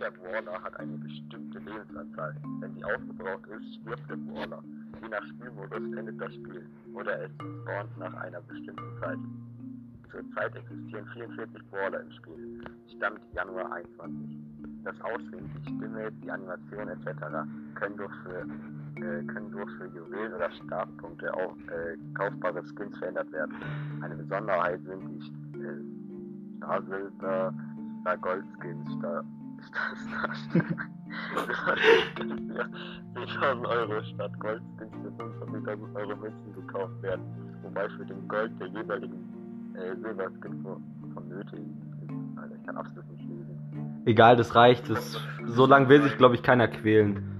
der Brawler hat eine bestimmte Lebensanzahl. Wenn sie aufgebraucht ist, stirbt der Brawler. Je nach Spielmodus endet das Spiel oder es spawnt nach einer bestimmten Zeit. Zurzeit existieren 44 Brawler im Spiel. Stammt Januar 21. Das Aussehen, die Stimme, die Animation etc. können durch für, äh, können durch für Juwelen oder Startpunkte auch äh, kaufbare Skins verändert werden. Eine Besonderheit sind die äh, Star Silber, Star Gold Skins, Star, Star, Star, 10.000 Euro statt Gold Skins für 25.000 Euro Münzen gekauft werden, wobei für den Gold der jeweiligen äh, Silberskin vonnöten ist. Also ich kann absolut nicht lesen. Egal, das reicht. Das, so lange will sich, glaube ich, keiner quälen.